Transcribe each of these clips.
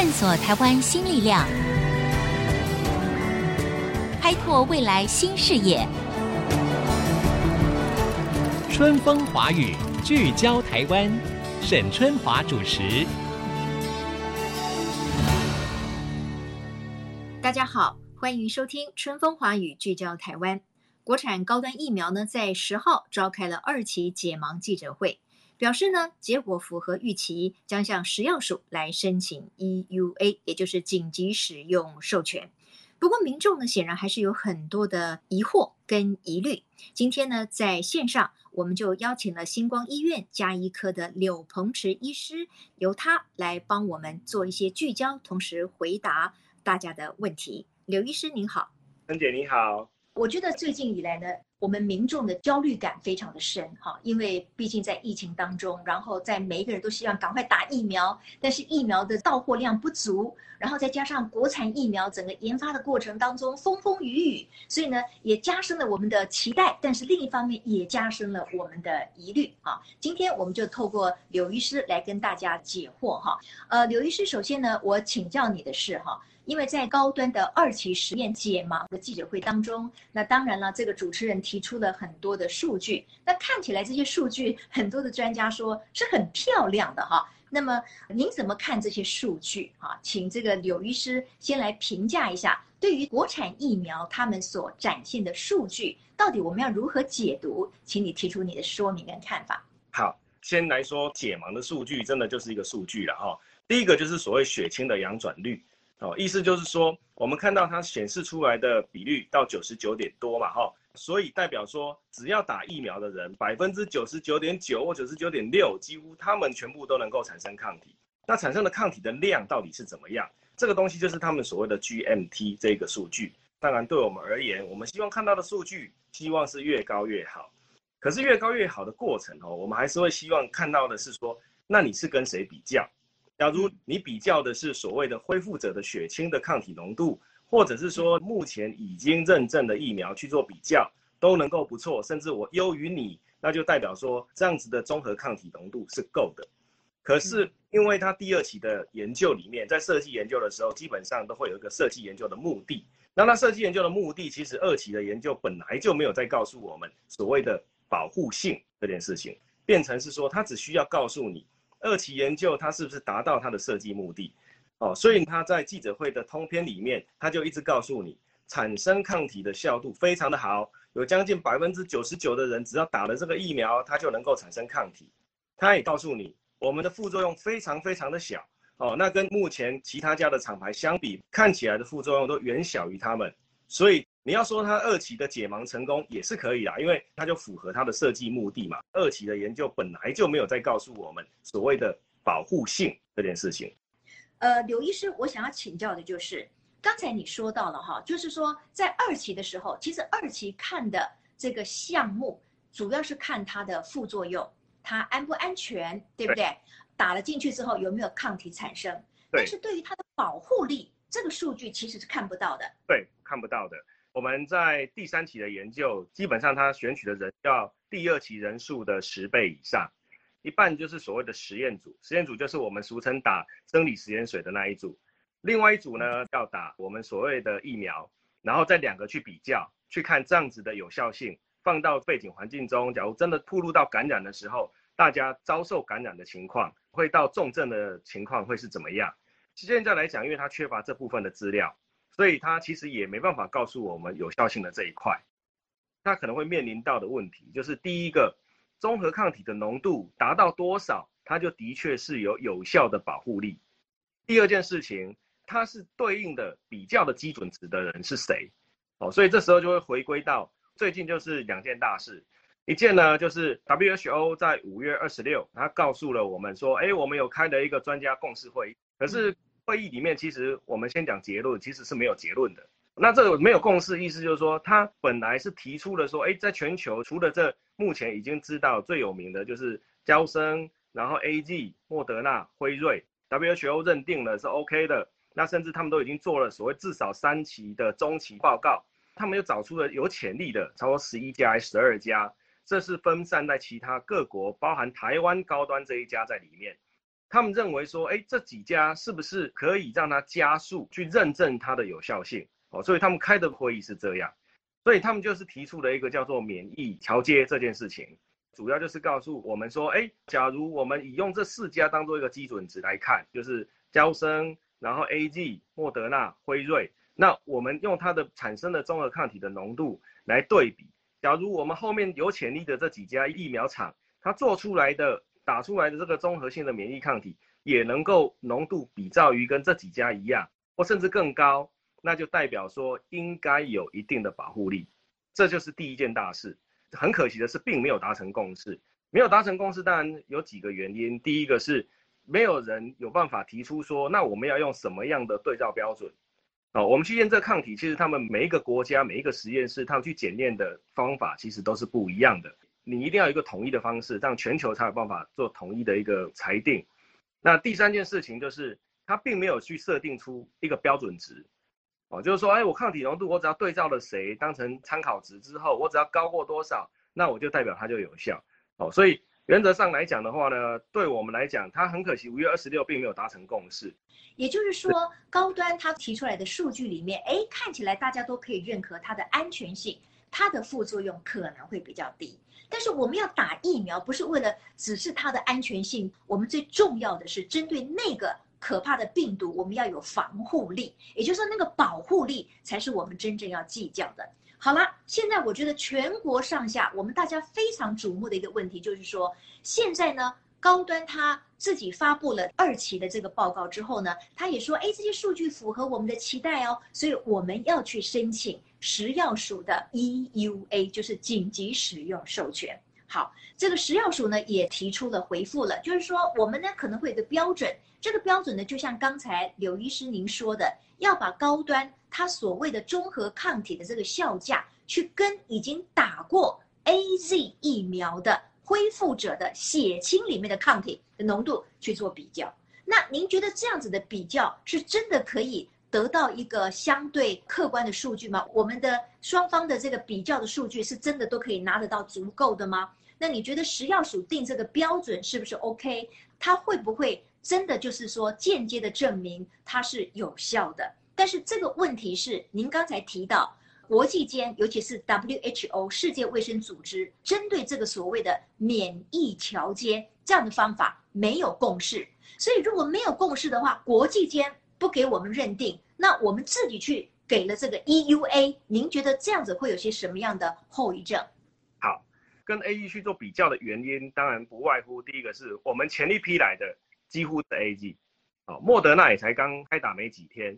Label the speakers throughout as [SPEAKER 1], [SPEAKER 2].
[SPEAKER 1] 探索台湾新力量，开拓未来新视野。
[SPEAKER 2] 春风华语，聚焦台湾，沈春华主持。
[SPEAKER 3] 大家好，欢迎收听《春风华语》，聚焦台湾。国产高端疫苗呢，在十号召开了二期解盲记者会，表示呢，结果符合预期，将向食药署来申请 EUA，也就是紧急使用授权。不过，民众呢，显然还是有很多的疑惑跟疑虑。今天呢，在线上，我们就邀请了星光医院加医科的柳鹏池医师，由他来帮我们做一些聚焦，同时回答大家的问题。柳医师您好，
[SPEAKER 4] 陈姐你好。
[SPEAKER 3] 我觉得最近以来呢，我们民众的焦虑感非常的深哈，因为毕竟在疫情当中，然后在每一个人都希望赶快打疫苗，但是疫苗的到货量不足，然后再加上国产疫苗整个研发的过程当中风风雨雨，所以呢也加深了我们的期待，但是另一方面也加深了我们的疑虑啊。今天我们就透过柳医师来跟大家解惑哈。呃，柳医师，首先呢，我请教你的是哈。因为在高端的二期实验解盲的记者会当中，那当然了，这个主持人提出了很多的数据，那看起来这些数据很多的专家说是很漂亮的哈。那么您怎么看这些数据啊？请这个柳医师先来评价一下，对于国产疫苗他们所展现的数据，到底我们要如何解读？请你提出你的说明跟看法。
[SPEAKER 4] 好，先来说解盲的数据，真的就是一个数据了哈。第一个就是所谓血清的阳转率。哦，意思就是说，我们看到它显示出来的比率到九十九点多嘛，哈，所以代表说，只要打疫苗的人，百分之九十九点九或九十九点六，几乎他们全部都能够产生抗体。那产生的抗体的量到底是怎么样？这个东西就是他们所谓的 GMT 这个数据。当然，对我们而言，我们希望看到的数据，希望是越高越好。可是越高越好的过程哦，我们还是会希望看到的是说，那你是跟谁比较？假如你比较的是所谓的恢复者的血清的抗体浓度，或者是说目前已经认证的疫苗去做比较，都能够不错，甚至我优于你，那就代表说这样子的综合抗体浓度是够的。可是因为它第二期的研究里面，在设计研究的时候，基本上都会有一个设计研究的目的。那它设计研究的目的，其实二期的研究本来就没有在告诉我们所谓的保护性这件事情，变成是说它只需要告诉你。二期研究它是不是达到它的设计目的？哦，所以他在记者会的通篇里面，他就一直告诉你，产生抗体的效度非常的好，有将近百分之九十九的人只要打了这个疫苗，它就能够产生抗体。他也告诉你，我们的副作用非常非常的小。哦，那跟目前其他家的厂牌相比，看起来的副作用都远小于他们，所以。你要说它二期的解盲成功也是可以啦，因为它就符合它的设计目的嘛。二期的研究本来就没有在告诉我们所谓的保护性这件事情。
[SPEAKER 3] 呃，刘医师，我想要请教的就是，刚才你说到了哈，就是说在二期的时候，其实二期看的这个项目主要是看它的副作用，它安不安全，对不对？对。打了进去之后有没有抗体产生？但是对于它的保护力，这个数据其实是看不到的。
[SPEAKER 4] 对，看不到的。我们在第三期的研究，基本上他选取的人要第二期人数的十倍以上，一半就是所谓的实验组，实验组就是我们俗称打生理实验水的那一组，另外一组呢要打我们所谓的疫苗，然后再两个去比较，去看这样子的有效性，放到背景环境中，假如真的暴露到感染的时候，大家遭受感染的情况，会到重症的情况会是怎么样？现在来讲，因为它缺乏这部分的资料。所以它其实也没办法告诉我们有效性的这一块，它可能会面临到的问题就是第一个，综合抗体的浓度达到多少，它就的确是有有效的保护力。第二件事情，它是对应的比较的基准值的人是谁？哦，所以这时候就会回归到最近就是两件大事，一件呢就是 WHO 在五月二十六，他告诉了我们说，哎，我们有开了一个专家共识会议，可是。会议里面，其实我们先讲结论，其实是没有结论的。那这个没有共识，意思就是说，他本来是提出了说，哎，在全球除了这目前已经知道最有名的就是交生，然后 A G、莫德纳、辉瑞，WHO 认定了是 OK 的。那甚至他们都已经做了所谓至少三期的中期报告，他们又找出了有潜力的，超过十一家还是十二家，这是分散在其他各国，包含台湾高端这一家在里面。他们认为说，哎，这几家是不是可以让它加速去认证它的有效性？哦，所以他们开的会议是这样，所以他们就是提出了一个叫做免疫调接这件事情，主要就是告诉我们说，哎，假如我们以用这四家当做一个基准值来看，就是娇生，然后 AZ、莫德纳、辉瑞，那我们用它的产生的综合抗体的浓度来对比，假如我们后面有潜力的这几家疫苗厂，它做出来的。打出来的这个综合性的免疫抗体也能够浓度比照于跟这几家一样，或甚至更高，那就代表说应该有一定的保护力，这就是第一件大事。很可惜的是，并没有达成共识。没有达成共识，当然有几个原因。第一个是没有人有办法提出说，那我们要用什么样的对照标准？哦，我们去验这抗体，其实他们每一个国家、每一个实验室，他们去检验的方法其实都是不一样的。你一定要有一个统一的方式，这样全球才有办法做统一的一个裁定。那第三件事情就是，它并没有去设定出一个标准值，哦，就是说，哎，我抗体浓度，我只要对照了谁当成参考值之后，我只要高过多少，那我就代表它就有效。哦，所以原则上来讲的话呢，对我们来讲，它很可惜，五月二十六并没有达成共识。
[SPEAKER 3] 也就是说，高端它提出来的数据里面，哎，看起来大家都可以认可它的安全性，它的副作用可能会比较低。但是我们要打疫苗，不是为了只是它的安全性，我们最重要的是针对那个可怕的病毒，我们要有防护力，也就是说那个保护力才是我们真正要计较的。好了，现在我觉得全国上下，我们大家非常瞩目的一个问题就是说，现在呢，高端它自己发布了二期的这个报告之后呢，他也说，哎，这些数据符合我们的期待哦，所以我们要去申请。食药署的 EUA 就是紧急使用授权。好，这个食药署呢也提出了回复了，就是说我们呢可能会有个标准，这个标准呢就像刚才刘医师您说的，要把高端它所谓的综合抗体的这个效价，去跟已经打过 AZ 疫苗的恢复者的血清里面的抗体的浓度去做比较。那您觉得这样子的比较是真的可以？得到一个相对客观的数据吗？我们的双方的这个比较的数据是真的都可以拿得到足够的吗？那你觉得食药署定这个标准是不是 OK？它会不会真的就是说间接的证明它是有效的？但是这个问题是您刚才提到国际间，尤其是 WHO 世界卫生组织针对这个所谓的免疫桥接这样的方法没有共识，所以如果没有共识的话，国际间。不给我们认定，那我们自己去给了这个 EUA，您觉得这样子会有些什么样的后遗症？
[SPEAKER 4] 好，跟 A E 去做比较的原因，当然不外乎第一个是我们前一批来的几乎是 A G，哦，莫德纳也才刚开打没几天，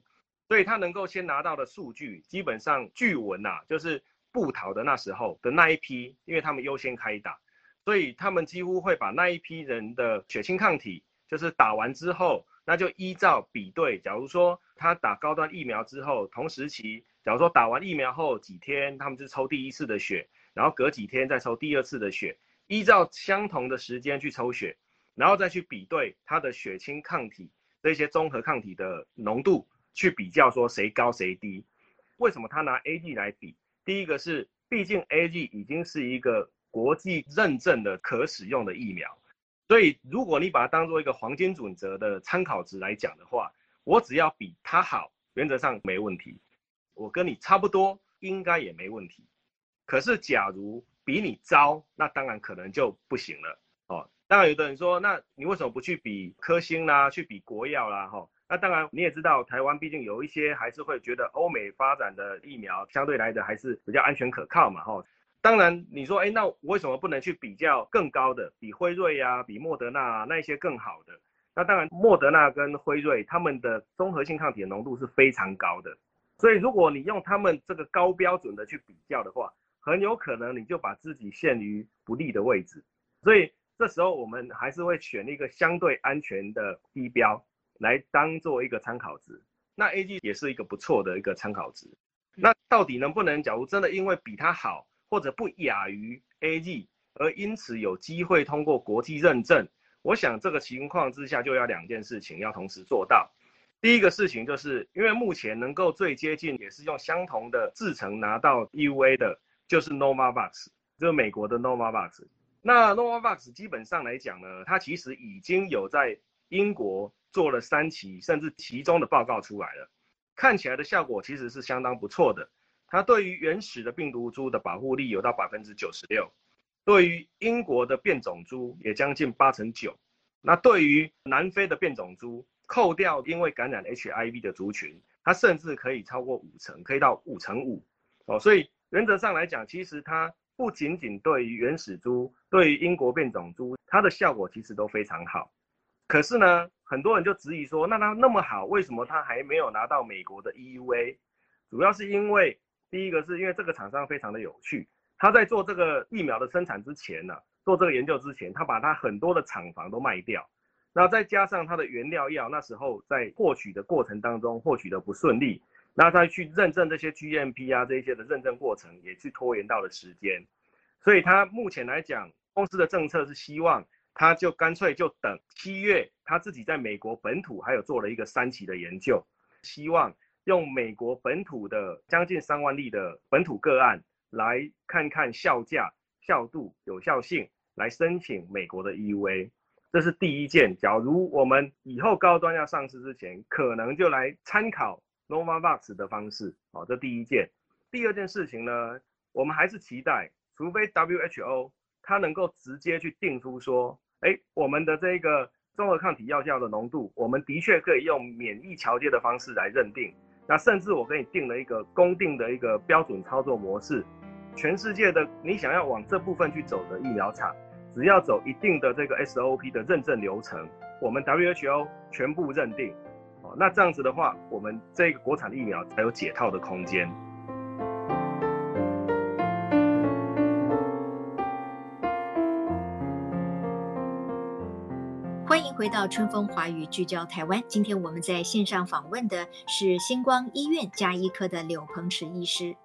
[SPEAKER 4] 所以他能够先拿到的数据，基本上据闻呐，就是不逃的那时候的那一批，因为他们优先开打，所以他们几乎会把那一批人的血清抗体，就是打完之后。那就依照比对，假如说他打高端疫苗之后，同时期，假如说打完疫苗后几天，他们就抽第一次的血，然后隔几天再抽第二次的血，依照相同的时间去抽血，然后再去比对他的血清抗体这些综合抗体的浓度，去比较说谁高谁低。为什么他拿 A G 来比？第一个是，毕竟 A G 已经是一个国际认证的可使用的疫苗。所以，如果你把它当做一个黄金准则的参考值来讲的话，我只要比它好，原则上没问题。我跟你差不多，应该也没问题。可是，假如比你糟，那当然可能就不行了哦。当然，有的人说，那你为什么不去比科兴啦，去比国药啦？哈，那当然你也知道，台湾毕竟有一些还是会觉得欧美发展的疫苗相对来的还是比较安全可靠嘛，哈。当然，你说，哎，那我为什么不能去比较更高的，比辉瑞、啊，比莫德纳啊，那一些更好的？那当然，莫德纳跟辉瑞他们的综合性抗体的浓度是非常高的，所以如果你用他们这个高标准的去比较的话，很有可能你就把自己陷于不利的位置。所以这时候我们还是会选一个相对安全的低标来当做一个参考值。那 A G 也是一个不错的一个参考值。那到底能不能？假如真的因为比它好，或者不亚于 A G，而因此有机会通过国际认证。我想这个情况之下就要两件事情要同时做到。第一个事情就是因为目前能够最接近也是用相同的制程拿到 EUA 的，就是 Novavax，就是美国的 Novavax。那 Novavax 基本上来讲呢，它其实已经有在英国做了三期甚至其中的报告出来了，看起来的效果其实是相当不错的。它对于原始的病毒株的保护力有到百分之九十六，对于英国的变种株也将近八成九。那对于南非的变种株，扣掉因为感染 HIV 的族群，它甚至可以超过五成，可以到五成五。哦，所以原则上来讲，其实它不仅仅对于原始株，对于英国变种株，它的效果其实都非常好。可是呢，很多人就质疑说，那它那么好，为什么它还没有拿到美国的 EUA？主要是因为第一个是因为这个厂商非常的有趣，他在做这个疫苗的生产之前呢、做这个研究之前，他把他很多的厂房都卖掉，那再加上他的原料药那时候在获取的过程当中获取的不顺利，那再去认证这些 GMP 啊这些的认证过程也去拖延到了时间，所以他目前来讲，公司的政策是希望他就干脆就等七月，他自己在美国本土还有做了一个三期的研究，希望用美国本土的将近三万例的本土个案来看看效价。效度、有效性来申请美国的 EUA，这是第一件。假如我们以后高端要上市之前，可能就来参考 Novavax 的方式，好，这第一件。第二件事情呢，我们还是期待，除非 WHO 它能够直接去定出说，哎，我们的这个综合抗体药效的浓度，我们的确可以用免疫桥接的方式来认定。那甚至我给你定了一个公定的一个标准操作模式。全世界的你想要往这部分去走的疫苗厂，只要走一定的这个 SOP 的认证流程，我们 WHO 全部认定，哦，那这样子的话，我们这个国产的疫苗才有解套的空
[SPEAKER 3] 间。回到春风华语聚焦台湾，今天我们在线上访问的是星光医院加医科的柳鹏池医师。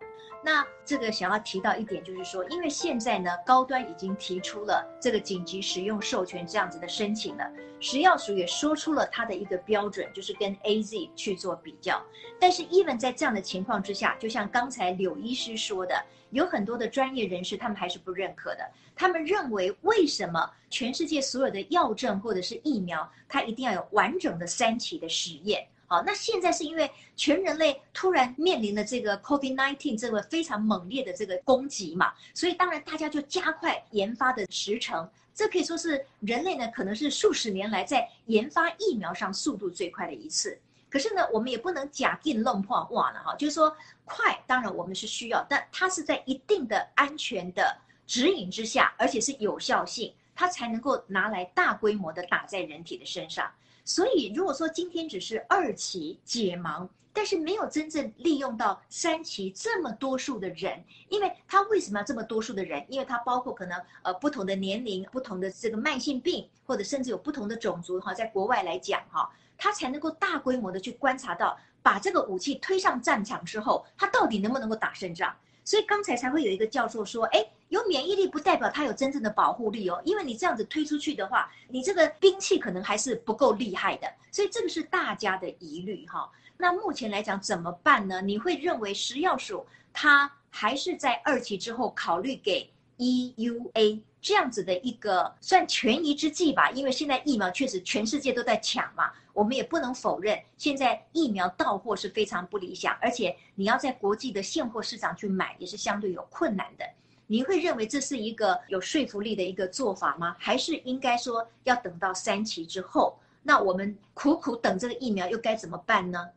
[SPEAKER 3] 那这个想要提到一点，就是说，因为现在呢，高端已经提出了这个紧急使用授权这样子的申请了，食药署也说出了它的一个标准，就是跟 AZ 去做比较。但是，even 在这样的情况之下，就像刚才柳医师说的，有很多的专业人士他们还是不认可的。他们认为，为什么全世界所有的药证或者是疫苗，它一定要有完整的三期的实验？好，那现在是因为全人类突然面临了这个 COVID-19 这个非常猛烈的这个攻击嘛，所以当然大家就加快研发的时程。这可以说是人类呢，可能是数十年来在研发疫苗上速度最快的一次。可是呢，我们也不能假定弄破话了哈，就是说快，当然我们是需要，但它是在一定的安全的指引之下，而且是有效性，它才能够拿来大规模的打在人体的身上。所以，如果说今天只是二期解盲，但是没有真正利用到三期这么多数的人，因为他为什么要这么多数的人？因为他包括可能呃不同的年龄、不同的这个慢性病，或者甚至有不同的种族哈，在国外来讲哈，他才能够大规模的去观察到，把这个武器推上战场之后，他到底能不能够打胜仗。所以刚才才会有一个教授说，哎，有免疫力不代表它有真正的保护力哦，因为你这样子推出去的话，你这个兵器可能还是不够厉害的，所以这个是大家的疑虑哈。那目前来讲怎么办呢？你会认为食药署它还是在二期之后考虑给 EUA 这样子的一个算权宜之计吧？因为现在疫苗确实全世界都在抢嘛。我们也不能否认，现在疫苗到货是非常不理想，而且你要在国际的现货市场去买也是相对有困难的。你会认为这是一个有说服力的一个做法吗？还是应该说要等到三期之后？那我们苦苦等这个疫苗又该怎么办呢？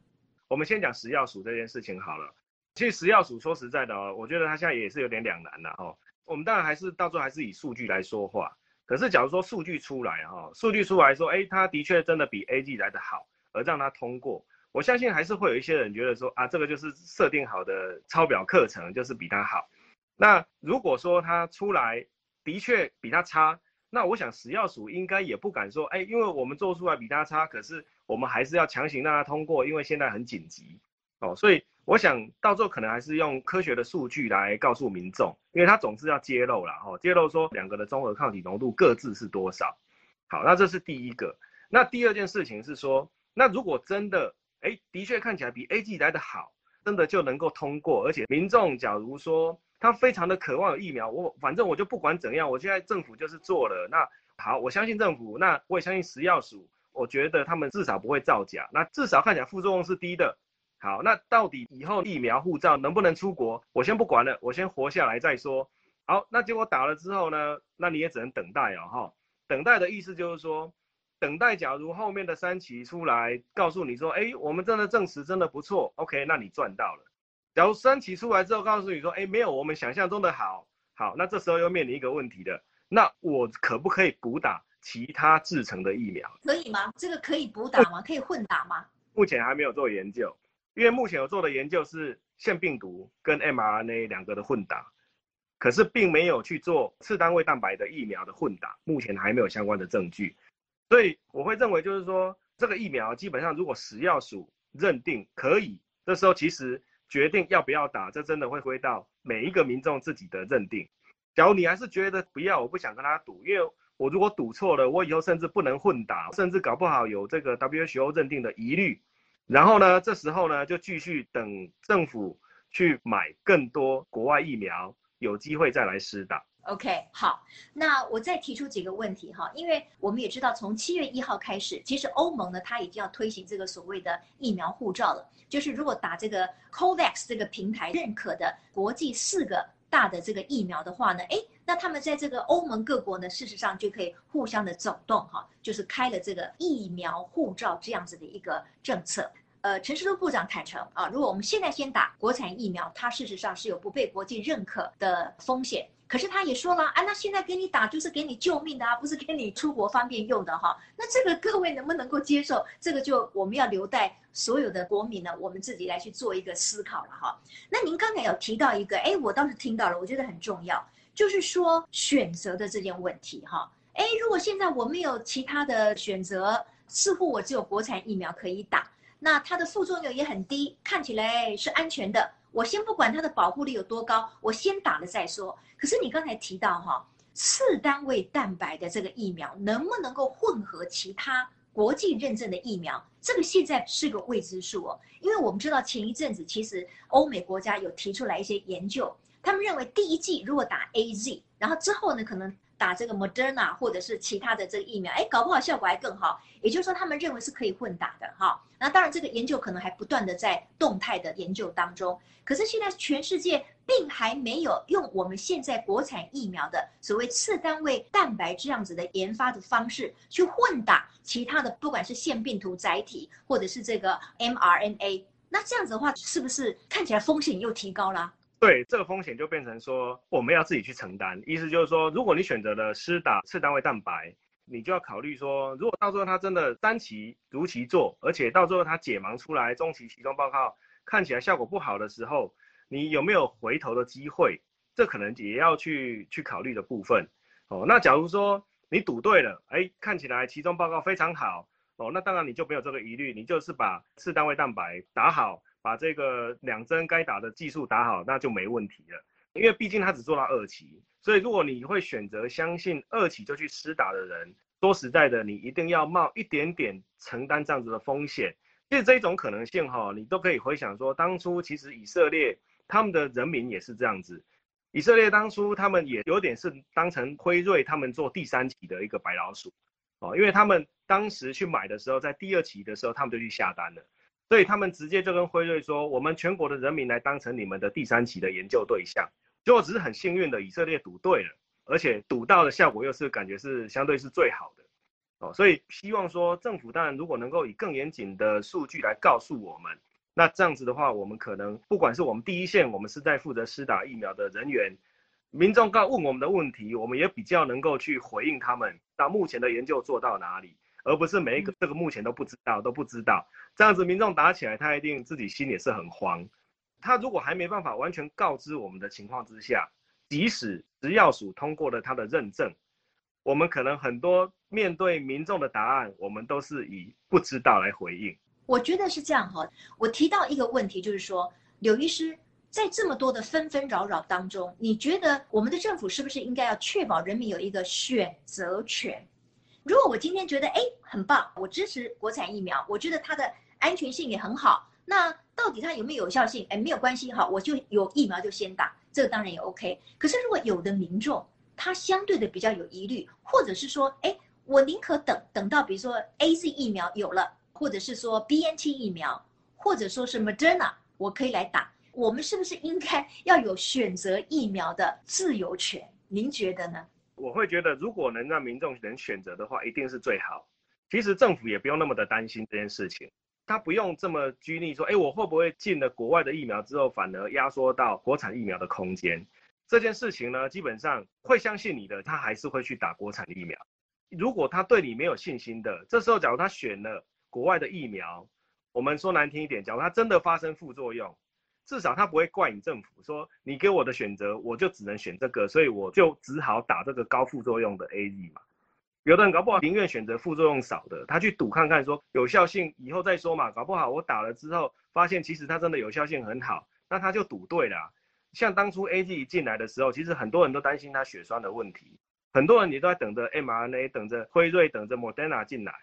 [SPEAKER 4] 我们先讲食药署这件事情好了。其实食药署说实在的哦，我觉得他现在也是有点两难的哦。我们当然还是到最后还是以数据来说话。可是，假如说数据出来哈，数据出来说，哎，他的确真的比 A G 来得好，而让他通过，我相信还是会有一些人觉得说，啊，这个就是设定好的抄表课程，就是比他好。那如果说他出来的确比他差，那我想食药署应该也不敢说，哎，因为我们做出来比他差，可是我们还是要强行让他通过，因为现在很紧急，哦，所以。我想到最后可能还是用科学的数据来告诉民众，因为他总是要揭露了哈，揭露说两个的综合抗体浓度各自是多少。好，那这是第一个。那第二件事情是说，那如果真的，哎，的确看起来比 A G 来的好，真的就能够通过，而且民众假如说他非常的渴望疫苗，我反正我就不管怎样，我现在政府就是做了，那好，我相信政府，那我也相信食药署。我觉得他们至少不会造假，那至少看起来副作用是低的。好，那到底以后疫苗护照能不能出国？我先不管了，我先活下来再说。好，那结果打了之后呢？那你也只能等待哦，哈。等待的意思就是说，等待假如后面的三期出来告诉你说，哎，我们真的证实真的不错，OK，那你赚到了。假如三期出来之后告诉你说，哎，没有我们想象中的好，好，那这时候又面临一个问题的，那我可不可以补打其他制成的疫苗？
[SPEAKER 3] 可以吗？这个可以补打吗？可以混打吗？
[SPEAKER 4] 目前还没有做研究。因为目前有做的研究是腺病毒跟 mRNA 两个的混打，可是并没有去做次单位蛋白的疫苗的混打，目前还没有相关的证据，所以我会认为就是说，这个疫苗基本上如果食药署认定可以，这时候其实决定要不要打，这真的会归到每一个民众自己的认定。假如你还是觉得不要，我不想跟他赌，因为我如果赌错了，我以后甚至不能混打，甚至搞不好有这个 WHO 认定的疑虑。然后呢，这时候呢，就继续等政府去买更多国外疫苗，有机会再来施打。
[SPEAKER 3] OK，好，那我再提出几个问题哈，因为我们也知道，从七月一号开始，其实欧盟呢，它已经要推行这个所谓的疫苗护照了，就是如果打这个 COVAX 这个平台认可的国际四个大的这个疫苗的话呢，诶，那他们在这个欧盟各国呢，事实上就可以互相的走动哈，就是开了这个疫苗护照这样子的一个政策。呃，陈时中部长坦承啊，如果我们现在先打国产疫苗，它事实上是有不被国际认可的风险。可是他也说了，啊，那现在给你打就是给你救命的啊，不是给你出国方便用的哈。那这个各位能不能够接受？这个就我们要留待所有的国民呢，我们自己来去做一个思考了哈。那您刚才有提到一个，哎，我倒是听到了，我觉得很重要，就是说选择的这件问题哈。哎，如果现在我没有其他的选择，似乎我只有国产疫苗可以打。那它的副作用也很低，看起来是安全的。我先不管它的保护力有多高，我先打了再说。可是你刚才提到哈，次单位蛋白的这个疫苗能不能够混合其他国际认证的疫苗？这个现在是个未知数哦。因为我们知道前一阵子其实欧美国家有提出来一些研究，他们认为第一剂如果打 AZ，然后之后呢可能。打这个 Moderna 或者是其他的这个疫苗，哎，搞不好效果还更好。也就是说，他们认为是可以混打的哈。那当然，这个研究可能还不断的在动态的研究当中。可是现在全世界并还没有用我们现在国产疫苗的所谓次单位蛋白这样子的研发的方式去混打其他的，不管是腺病毒载体或者是这个 mRNA。那这样子的话，是不是看起来风险又提高了？
[SPEAKER 4] 对，这个风险就变成说，我们要自己去承担。意思就是说，如果你选择了施打次单位蛋白，你就要考虑说，如果到时候它真的三期如期做，而且到最后它解盲出来，中期期中报告看起来效果不好的时候，你有没有回头的机会？这可能也要去去考虑的部分。哦，那假如说你赌对了，哎，看起来期中报告非常好，哦，那当然你就没有这个疑虑，你就是把次单位蛋白打好。把这个两针该打的技术打好，那就没问题了。因为毕竟他只做到二期，所以如果你会选择相信二期就去施打的人，说实在的，你一定要冒一点点承担这样子的风险。其实这一种可能性哈，你都可以回想说，当初其实以色列他们的人民也是这样子。以色列当初他们也有点是当成辉瑞他们做第三期的一个白老鼠哦，因为他们当时去买的时候，在第二期的时候他们就去下单了。所以他们直接就跟辉瑞说：“我们全国的人民来当成你们的第三期的研究对象。”结果只是很幸运的，以色列赌对了，而且赌到的效果又是感觉是相对是最好的。哦，所以希望说政府当然如果能够以更严谨的数据来告诉我们，那这样子的话，我们可能不管是我们第一线，我们是在负责施打疫苗的人员，民众告问我们的问题，我们也比较能够去回应他们。那目前的研究做到哪里？而不是每一个这个目前都不知道都不知道，这样子民众打起来，他一定自己心里是很慌。他如果还没办法完全告知我们的情况之下，即使食药署通过了他的认证，我们可能很多面对民众的答案，我们都是以不知道来回应。
[SPEAKER 3] 我觉得是这样哈。我提到一个问题，就是说，柳医师在这么多的纷纷扰扰当中，你觉得我们的政府是不是应该要确保人民有一个选择权？如果我今天觉得哎很棒，我支持国产疫苗，我觉得它的安全性也很好，那到底它有没有有效性？哎，没有关系哈，我就有疫苗就先打，这个当然也 OK。可是如果有的民众他相对的比较有疑虑，或者是说哎我宁可等等到比如说 AZ 疫苗有了，或者是说 BNT 疫苗，或者说是 Moderna，我可以来打。我们是不是应该要有选择疫苗的自由权？您觉得呢？
[SPEAKER 4] 我会觉得，如果能让民众能选择的话，一定是最好。其实政府也不用那么的担心这件事情，他不用这么拘泥说，哎，我会不会进了国外的疫苗之后，反而压缩到国产疫苗的空间？这件事情呢，基本上会相信你的，他还是会去打国产疫苗。如果他对你没有信心的，这时候假如他选了国外的疫苗，我们说难听一点，假如他真的发生副作用。至少他不会怪你政府说，你给我的选择，我就只能选这个，所以我就只好打这个高副作用的 AZ 嘛。有的人搞不好宁愿选择副作用少的，他去赌看看说有效性以后再说嘛。搞不好我打了之后发现其实它真的有效性很好，那他就赌对了。像当初 AZ 一进来的时候，其实很多人都担心它血栓的问题，很多人也都在等着 mRNA，等着辉瑞，等着 Moderna 进来。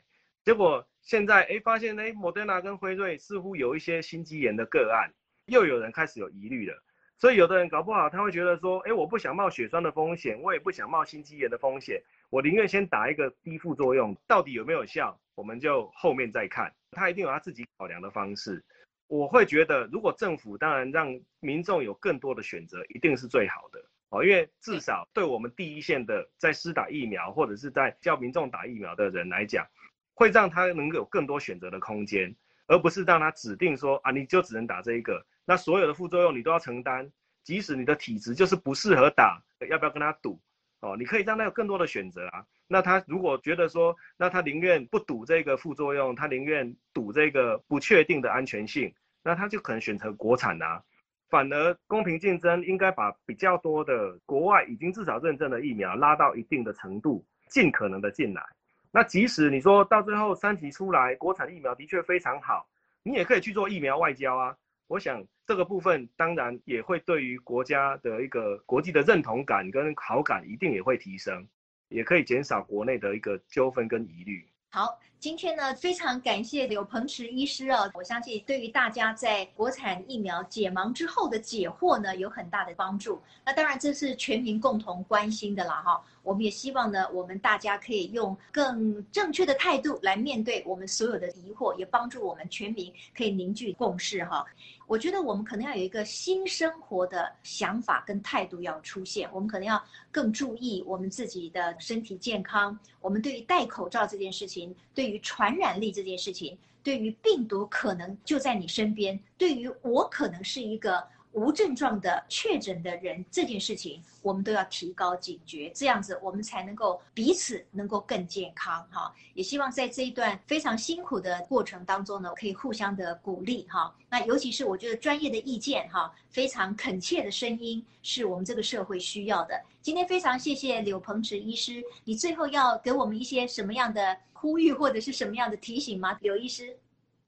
[SPEAKER 4] 结果现在哎发现哎 Moderna 跟辉瑞似乎有一些心肌炎的个案。又有人开始有疑虑了，所以有的人搞不好他会觉得说，哎，我不想冒血栓的风险，我也不想冒心肌炎的风险，我宁愿先打一个低副作用，到底有没有效，我们就后面再看。他一定有他自己考量的方式。我会觉得，如果政府当然让民众有更多的选择，一定是最好的哦，因为至少对我们第一线的在施打疫苗或者是在教民众打疫苗的人来讲，会让他能够有更多选择的空间，而不是让他指定说啊，你就只能打这一个。那所有的副作用你都要承担，即使你的体质就是不适合打，要不要跟他赌？哦，你可以让他有更多的选择啊。那他如果觉得说，那他宁愿不赌这个副作用，他宁愿赌这个不确定的安全性，那他就可能选择国产啊。反而公平竞争，应该把比较多的国外已经至少认证的疫苗拉到一定的程度，尽可能的进来。那即使你说到最后三期出来，国产疫苗的确非常好，你也可以去做疫苗外交啊。我想这个部分当然也会对于国家的一个国际的认同感跟好感一定也会提升，也可以减少国内的一个纠纷跟疑虑。
[SPEAKER 3] 好，今天呢非常感谢柳鹏池医师啊，我相信对于大家在国产疫苗解盲之后的解惑呢有很大的帮助。那当然这是全民共同关心的啦哈。我们也希望呢，我们大家可以用更正确的态度来面对我们所有的疑惑，也帮助我们全民可以凝聚共识哈。我觉得我们可能要有一个新生活的想法跟态度要出现，我们可能要更注意我们自己的身体健康。我们对于戴口罩这件事情，对于传染力这件事情，对于病毒可能就在你身边，对于我可能是一个。无症状的确诊的人这件事情，我们都要提高警觉，这样子我们才能够彼此能够更健康哈。也希望在这一段非常辛苦的过程当中呢，可以互相的鼓励哈。那尤其是我觉得专业的意见哈，非常恳切的声音是我们这个社会需要的。今天非常谢谢柳鹏池医师，你最后要给我们一些什么样的呼吁或者是什么样的提醒吗？柳医师，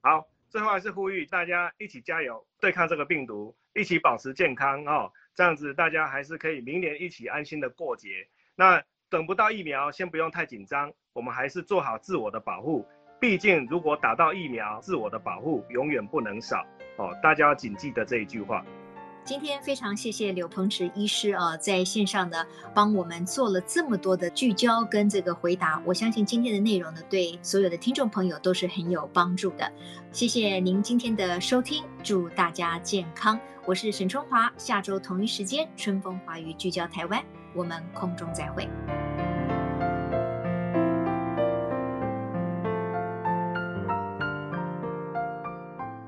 [SPEAKER 4] 好，最后还是呼吁大家一起加油，对抗这个病毒。一起保持健康哦，这样子大家还是可以明年一起安心的过节。那等不到疫苗，先不用太紧张，我们还是做好自我的保护。毕竟如果打到疫苗，自我的保护永远不能少哦。大家要谨记的这一句话。
[SPEAKER 3] 今天非常谢谢柳鹏池医师啊，在线上呢帮我们做了这么多的聚焦跟这个回答，我相信今天的内容呢对所有的听众朋友都是很有帮助的。谢谢您今天的收听，祝大家健康。我是沈春华，下周同一时间春风华语聚焦台湾，我们空中再会。